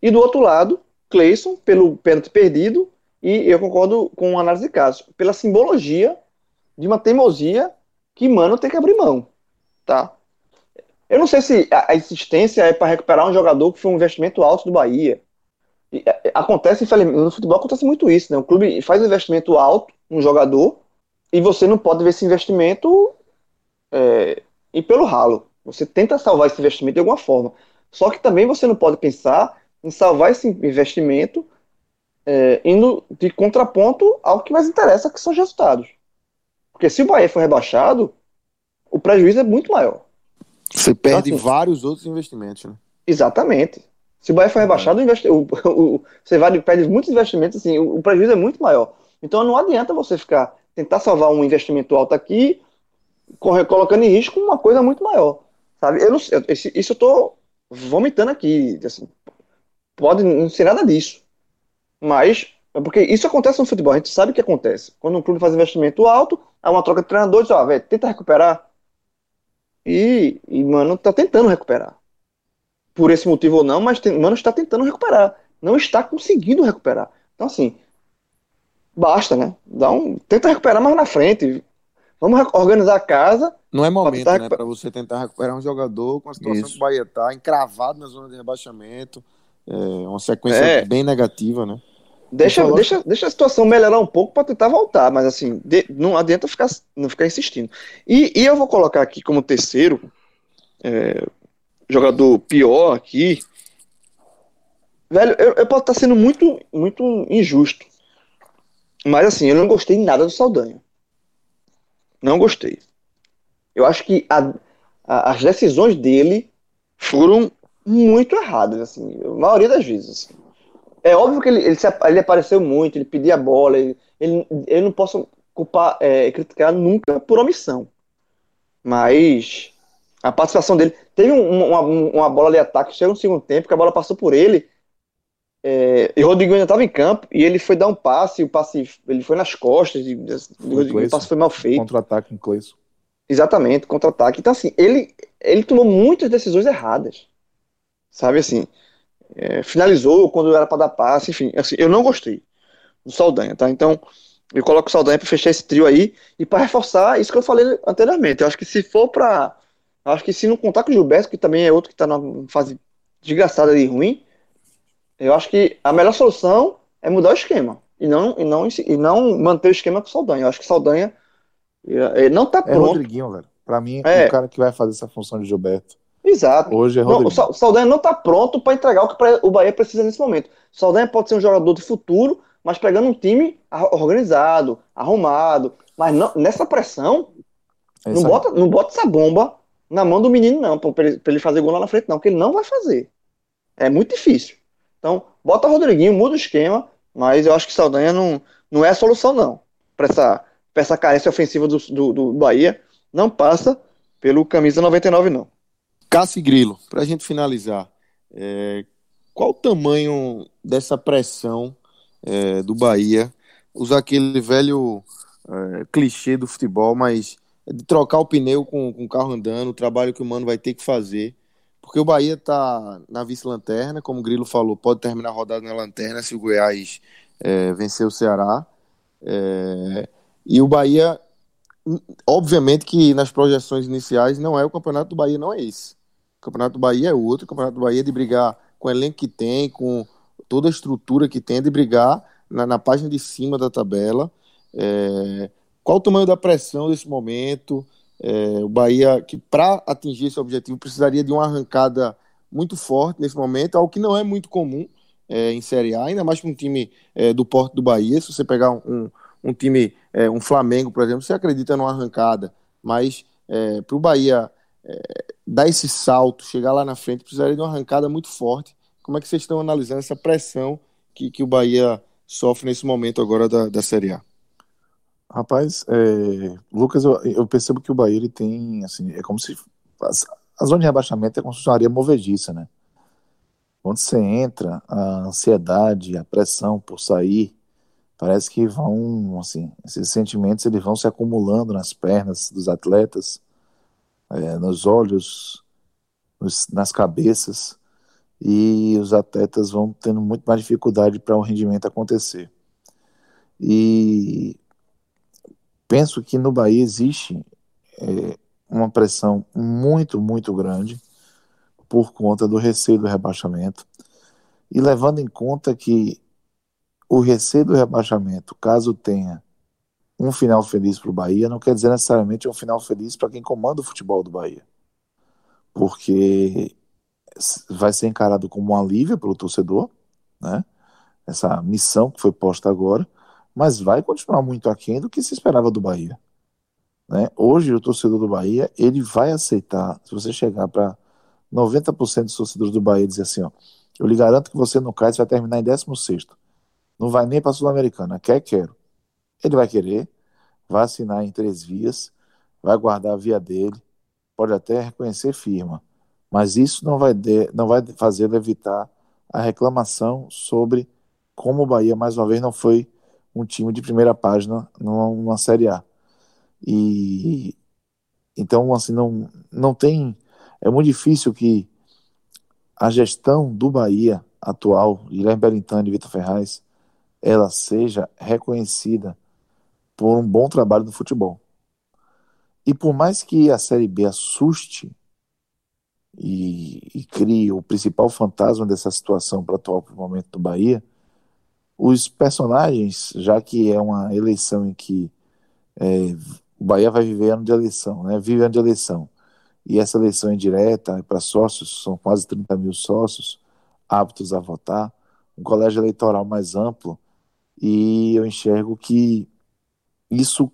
E do outro lado, Cleison, pelo pênalti perdido, e eu concordo com a análise de caso, pela simbologia de uma teimosia que Mano tem que abrir mão. Tá? Eu não sei se a insistência é para recuperar um jogador que foi um investimento alto do Bahia. É, acontece, no futebol acontece muito isso, né? O clube faz um investimento alto, um jogador, e você não pode ver esse investimento é, ir pelo ralo. Você tenta salvar esse investimento de alguma forma. Só que também você não pode pensar em salvar esse investimento é, indo de contraponto ao que mais interessa, que são os resultados. Porque se o Bahia for rebaixado, o prejuízo é muito maior. Você perde então, assim, vários outros investimentos, né? Exatamente. Se o Bahia for rebaixado, o, investi o, o, você vai, perde muitos investimentos, assim, o, o prejuízo é muito maior. Então não adianta você ficar tentar salvar um investimento alto aqui, colocando em risco uma coisa muito maior. Sabe? Eu não, isso eu estou vomitando aqui. Assim, pode não ser nada disso. Mas, é porque isso acontece no futebol, a gente sabe que acontece. Quando um clube faz investimento alto, há uma troca de treinadores, ó, velho, tenta recuperar. E, e, mano, tá tentando recuperar. Por esse motivo ou não, mas tem, mano está tentando recuperar. Não está conseguindo recuperar. Então, assim, basta, né? Dá um, tenta recuperar mais na frente. Vamos organizar a casa. Não é momento, né, para você tentar recuperar um jogador com a situação Isso. que o Bahia tá, encravado na zona de rebaixamento, é uma sequência é. bem negativa, né? Deixa, deixa, deixa a situação melhorar um pouco para tentar voltar, mas assim, de, não adianta ficar, não ficar insistindo. E, e eu vou colocar aqui como terceiro é, jogador pior aqui. Velho, eu, eu posso estar sendo muito, muito injusto. Mas assim, eu não gostei nada do Saldanha. Não gostei. Eu acho que a, a, as decisões dele foram muito erradas, assim, a maioria das vezes. Assim. É óbvio que ele, ele, se, ele, apareceu muito, ele pedia a bola, ele, ele, eu não posso culpar, é, criticar nunca por omissão. Mas a participação dele. Teve um, uma, uma bola de ataque, chega no segundo tempo, que a bola passou por ele é, e o Rodrigo ainda estava em campo e ele foi dar um passe, o passe ele foi nas costas, e, o, passe foi mal feito. Contra-ataque em Cleison. Exatamente, contra-ataque. Então, assim, ele, ele tomou muitas decisões erradas. Sabe assim? É, finalizou quando era para dar passe, enfim. Assim, eu não gostei do Saldanha, tá? Então, eu coloco o Saldanha para fechar esse trio aí e para reforçar isso que eu falei anteriormente. Eu acho que se for para. Acho que se não contar com o Gilberto, que também é outro que está numa fase desgraçada e ruim eu acho que a melhor solução é mudar o esquema. E não, e não, e não manter o esquema com o Saldanha. Eu acho que o Saldanha ele não tá pronto. É Rodriguinho, velho. Pra mim, é. o cara que vai fazer essa função de Gilberto. Exato. Hoje é. Não, o Saldanha não tá pronto para entregar o que o Bahia precisa nesse momento. O Saldanha pode ser um jogador de futuro, mas pegando um time organizado, arrumado. Mas não, nessa pressão, é não, bota, não bota essa bomba na mão do menino, não, para ele, ele, fazer gol lá na frente, não, porque ele não vai fazer. É muito difícil. Então, bota Rodriguinho, muda o esquema, mas eu acho que Saldanha não, não é a solução, não. Para essa, essa carência ofensiva do, do, do Bahia, não passa pelo camisa 99, não. Cássio Grilo, para a gente finalizar, é, qual o tamanho dessa pressão é, do Bahia? Usar aquele velho é, clichê do futebol, mas é de trocar o pneu com, com o carro andando, o trabalho que o Mano vai ter que fazer. Porque o Bahia está na vice-lanterna, como o Grilo falou, pode terminar a rodada na lanterna se o Goiás é, vencer o Ceará. É, e o Bahia, obviamente que nas projeções iniciais não é o campeonato do Bahia, não é esse. O campeonato do Bahia é outro, o campeonato do Bahia é de brigar com o elenco que tem, com toda a estrutura que tem, de brigar na, na página de cima da tabela. É, qual o tamanho da pressão desse momento? É, o Bahia, que para atingir esse objetivo, precisaria de uma arrancada muito forte nesse momento, algo que não é muito comum é, em Série A, ainda mais para um time é, do Porto do Bahia. Se você pegar um, um time, é, um Flamengo, por exemplo, você acredita numa arrancada, mas é, para o Bahia é, dar esse salto, chegar lá na frente, precisaria de uma arrancada muito forte. Como é que vocês estão analisando essa pressão que, que o Bahia sofre nesse momento agora da, da Série A? Rapaz, é, Lucas, eu, eu, percebo que o Bahia ele tem, assim, é como se a, zona de rebaixamento é como se uma areia movediça, né? Quando você entra, a ansiedade, a pressão por sair, parece que vão, assim, esses sentimentos eles vão se acumulando nas pernas dos atletas, é, nos olhos, nos, nas cabeças, e os atletas vão tendo muito mais dificuldade para o rendimento acontecer. E penso que no Bahia existe é, uma pressão muito, muito grande por conta do receio do rebaixamento. E levando em conta que o receio do rebaixamento, caso tenha um final feliz para o Bahia, não quer dizer necessariamente um final feliz para quem comanda o futebol do Bahia. Porque vai ser encarado como um alívio pelo torcedor, né? Essa missão que foi posta agora, mas vai continuar muito aquém do que se esperava do Bahia. Né? Hoje, o torcedor do Bahia, ele vai aceitar, se você chegar para 90% dos torcedores do Bahia e dizer assim, ó, eu lhe garanto que você não cai, vai terminar em 16 não vai nem para Sul-Americana, quer, quero. Ele vai querer, vai assinar em três vias, vai guardar a via dele, pode até reconhecer firma, mas isso não vai, de, não vai fazer evitar a reclamação sobre como o Bahia, mais uma vez, não foi um time de primeira página numa, numa Série A. E então, assim, não, não tem. É muito difícil que a gestão do Bahia atual, Guilherme Belintani e Vitor Ferraz, ela seja reconhecida por um bom trabalho no futebol. E por mais que a Série B assuste e, e crie o principal fantasma dessa situação para o atual momento do Bahia, os personagens, já que é uma eleição em que é, o Bahia vai viver ano de eleição, né? Vive ano de eleição. E essa eleição é direta é para sócios, são quase 30 mil sócios aptos a votar, um colégio eleitoral mais amplo, e eu enxergo que isso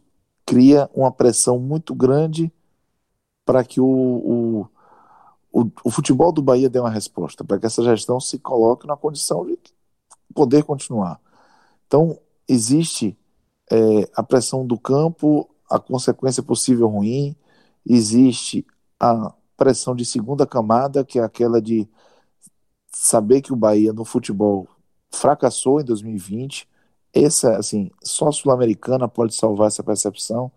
cria uma pressão muito grande para que o, o, o, o, futebol do Bahia dê uma resposta, para que essa gestão se coloque na condição de poder continuar. Então, existe é, a pressão do campo, a consequência possível ruim, existe a pressão de segunda camada, que é aquela de saber que o Bahia no futebol fracassou em 2020. Essa, assim, só a Sul-Americana pode salvar essa percepção,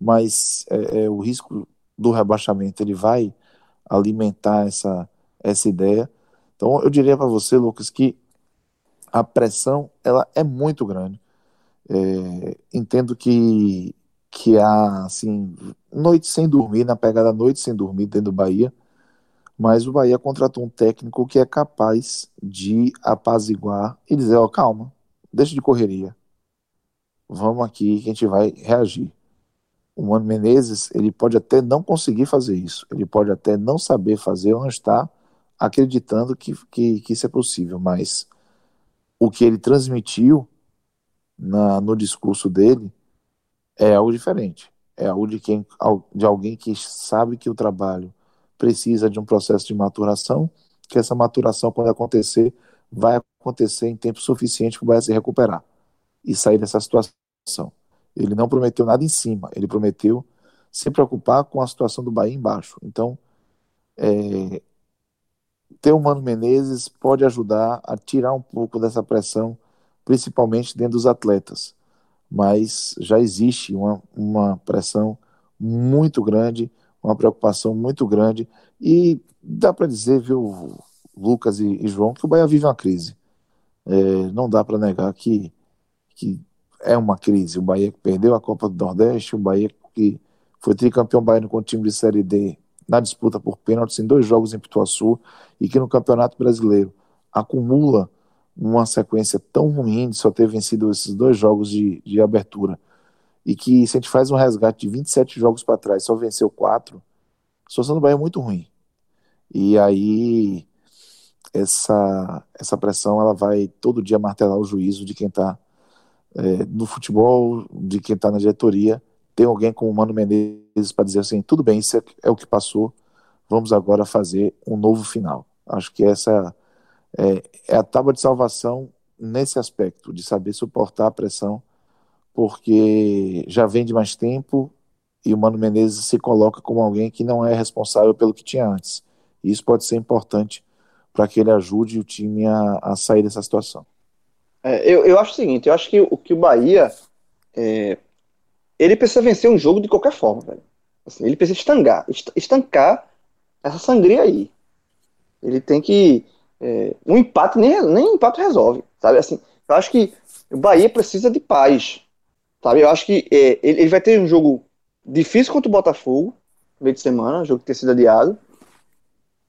mas é, é, o risco do rebaixamento ele vai alimentar essa, essa ideia. Então, eu diria para você, Lucas, que a pressão ela é muito grande. É, entendo que, que há assim, noite sem dormir, na pegada noite sem dormir dentro do Bahia, mas o Bahia contratou um técnico que é capaz de apaziguar e dizer, ó, oh, calma, deixa de correria. Vamos aqui que a gente vai reagir. O Mano Menezes, ele pode até não conseguir fazer isso, ele pode até não saber fazer ou não estar acreditando que, que, que isso é possível, mas o que ele transmitiu na, no discurso dele é algo diferente. É algo de, quem, de alguém que sabe que o trabalho precisa de um processo de maturação, que essa maturação, quando acontecer, vai acontecer em tempo suficiente para o Bahia se recuperar e sair dessa situação. Ele não prometeu nada em cima, ele prometeu se preocupar com a situação do Bahia embaixo. Então, é, ter o Mano Menezes pode ajudar a tirar um pouco dessa pressão, principalmente dentro dos atletas. Mas já existe uma, uma pressão muito grande, uma preocupação muito grande, e dá para dizer, viu, Lucas e, e, João, que o Bahia vive uma crise. É, não dá para negar que, que é uma crise. O Bahia perdeu a Copa do Nordeste, o Bahia que foi tricampeão baiano com o time de Série D na disputa por pênaltis em dois jogos em Pituaçu e que no Campeonato Brasileiro acumula uma sequência tão ruim de só ter vencido esses dois jogos de, de abertura e que se a gente faz um resgate de 27 jogos para trás só venceu quatro, a situação do Bahia é muito ruim. E aí essa, essa pressão ela vai todo dia martelar o juízo de quem está é, no futebol, de quem está na diretoria tem alguém como o Mano Menezes para dizer assim, tudo bem, isso é, é, o que passou, vamos agora fazer um novo final. Acho que essa é, é a tábua de salvação nesse aspecto, de saber suportar a pressão, porque já vem de mais tempo e o Mano Menezes se coloca como alguém que não é responsável pelo que tinha antes. E isso pode ser importante para que ele ajude o time a, a sair dessa situação. É, eu, eu acho o seguinte, eu acho que o que o Bahia é, ele precisa vencer um jogo de qualquer forma, velho. Assim, ele precisa estancar, estancar essa sangria aí. Ele tem que. É, um empate nem, nem empate resolve, sabe? Assim, eu acho que o Bahia precisa de paz, sabe? Eu acho que é, ele, ele, vai ter um jogo difícil contra o Botafogo, meio de semana, jogo que tem sido adiado.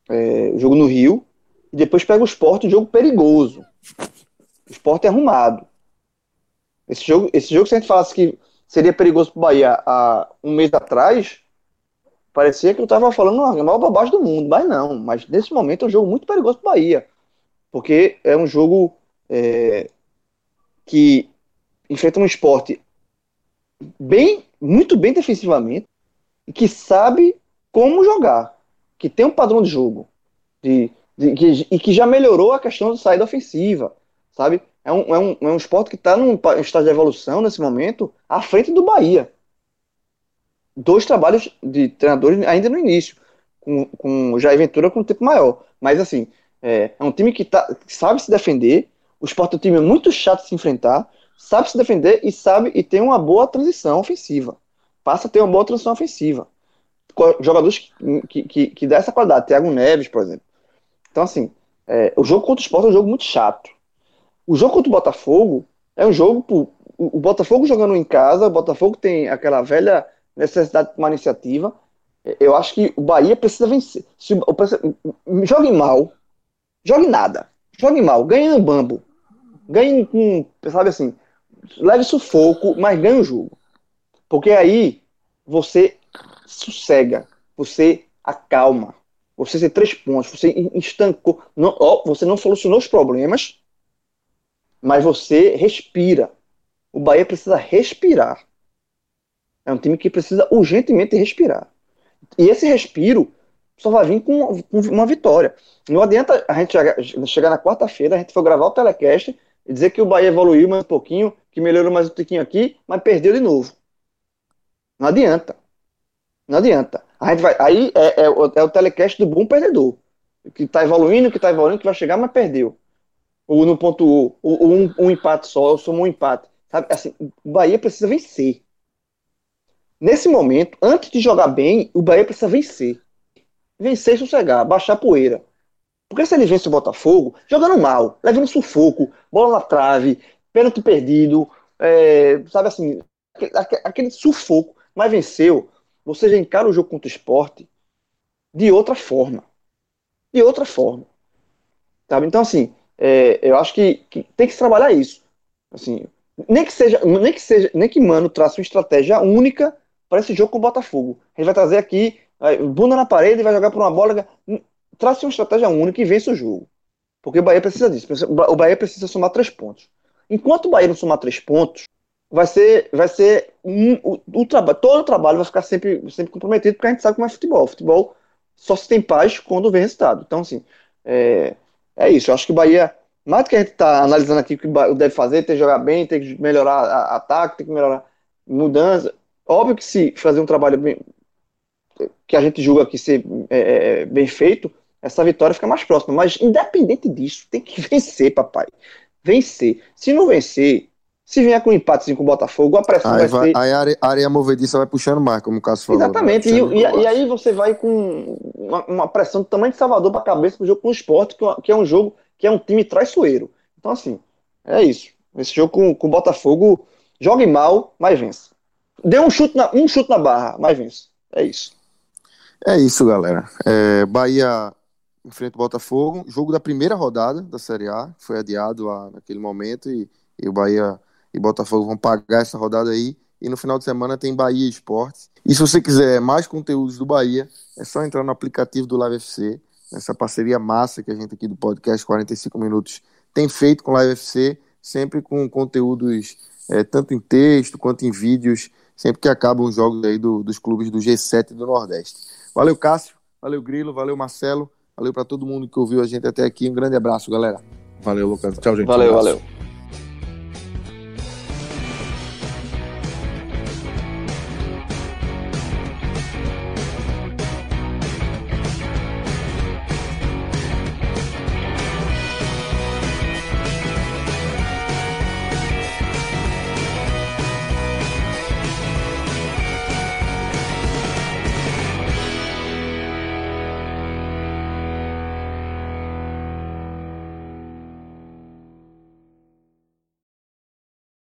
É, jogo no Rio. E depois pega o esporte, jogo perigoso. O esporte é arrumado. Esse jogo, esse jogo, se a gente falasse que seria perigoso para o Bahia há um mês atrás, parecia que eu estava falando a maior bobagem do mundo, mas não. Mas nesse momento é um jogo muito perigoso para o Bahia, porque é um jogo é, que enfrenta um esporte bem, muito bem defensivamente e que sabe como jogar, que tem um padrão de jogo de, de, e que já melhorou a questão de saída ofensiva, sabe? é um, é um, é um esporte que está num estágio de evolução nesse momento à frente do Bahia. Dois trabalhos de treinadores ainda no início, com, com Jair Ventura com um tempo maior. Mas assim, é, é um time que, tá, que sabe se defender. O esporte é um time muito chato de se enfrentar, sabe se defender e sabe e tem uma boa transição ofensiva. Passa a ter uma boa transição ofensiva. Jogadores que, que, que dá essa qualidade, Thiago Neves, por exemplo. Então, assim, é, o jogo contra o esporte é um jogo muito chato. O jogo contra o Botafogo é um jogo. Pô, o Botafogo jogando em casa, o Botafogo tem aquela velha necessidade de tomar iniciativa. Eu acho que o Bahia precisa vencer. Se, jogue mal, jogue nada. Jogue mal, ganhe no bambo. Ganhe com, sabe assim, leve sufoco, mas ganhe o jogo. Porque aí você sossega, você acalma, você tem três pontos, você estancou, não, ó, você não solucionou os problemas, mas você respira. O Bahia precisa respirar. É um time que precisa urgentemente respirar. E esse respiro só vai vir com, com uma vitória. Não adianta a gente chegar, na quarta-feira, a gente for gravar o telecast e dizer que o Bahia evoluiu mais um pouquinho, que melhorou mais um pouquinho aqui, mas perdeu de novo. Não adianta. Não adianta. A gente vai, aí é, é, o, é o telecast do bom perdedor. Que está evoluindo, que está evoluindo, que vai chegar, mas perdeu ou no ponto ou um, um, empate só, ou somou um empate. Sabe? Assim, o Bahia precisa vencer. Nesse momento, antes de jogar bem, o Bahia precisa vencer. Vencer e sossegar, baixar a poeira. Porque se ele vence o Botafogo, jogando mal, levando sufoco, bola na trave, pênalti perdido, é, sabe assim, aquele, aquele sufoco, mas venceu, você já encara o jogo contra o esporte de outra forma. De outra forma. Sabe? Então, assim, é, eu acho que, que, tem que se trabalhar isso. Assim, nem que seja, nem que seja, nem que Mano traça uma estratégia única para esse jogo com o Botafogo. Gente vai trazer aqui, bunda na parede, vai jogar por uma bola, traça uma estratégia única e vence o jogo. Porque o Bahia precisa disso. O Bahia precisa somar três pontos. Enquanto o Bahia não somar três pontos, vai ser, vai ser um, o, o trabalho, todo o trabalho vai ficar sempre, sempre comprometido, porque a gente sabe como é futebol. Futebol só se tem paz quando vem resultado. Então, assim, é, é isso. Eu acho que o Bahia, mais do que a gente está analisando aqui o que deve fazer, tem que jogar bem, tem que melhorar a, ataque, tem que melhorar mudança. Óbvio que se fazer um trabalho bem, que a gente julga que ser é, é bem feito, essa vitória fica mais próxima. Mas, independente disso, tem que vencer, papai. Vencer. Se não vencer, se vier com um empate com o Botafogo, a pressão aí vai, ser. Aí a areia, a areia movediça vai puxando mais, como o Cássio falou. Exatamente. E, e, e, aí você vai com uma, uma pressão do tamanho de Salvador para a cabeça pro jogo com o esporte, que é um jogo que é um time traiçoeiro. Então, assim, é isso. Esse jogo com, com o Botafogo, jogue mal, mas vence. Dê um chute na, um chute na barra, mas vence. É isso. É isso, galera. É, Bahia enfrenta o Botafogo, jogo da primeira rodada da Série A, foi adiado lá naquele momento e, e o Bahia e Botafogo vão pagar essa rodada aí. E no final de semana tem Bahia Esportes. E se você quiser mais conteúdos do Bahia, é só entrar no aplicativo do Live FC, essa parceria massa que a gente aqui do podcast 45 Minutos tem feito com o Live FC, sempre com conteúdos é, tanto em texto quanto em vídeos, sempre que acabam os jogos aí do, dos clubes do G7 do Nordeste. Valeu, Cássio. Valeu, Grilo. Valeu, Marcelo. Valeu para todo mundo que ouviu a gente até aqui. Um grande abraço, galera. Valeu, Lucas. Tchau, gente. Valeu, um valeu.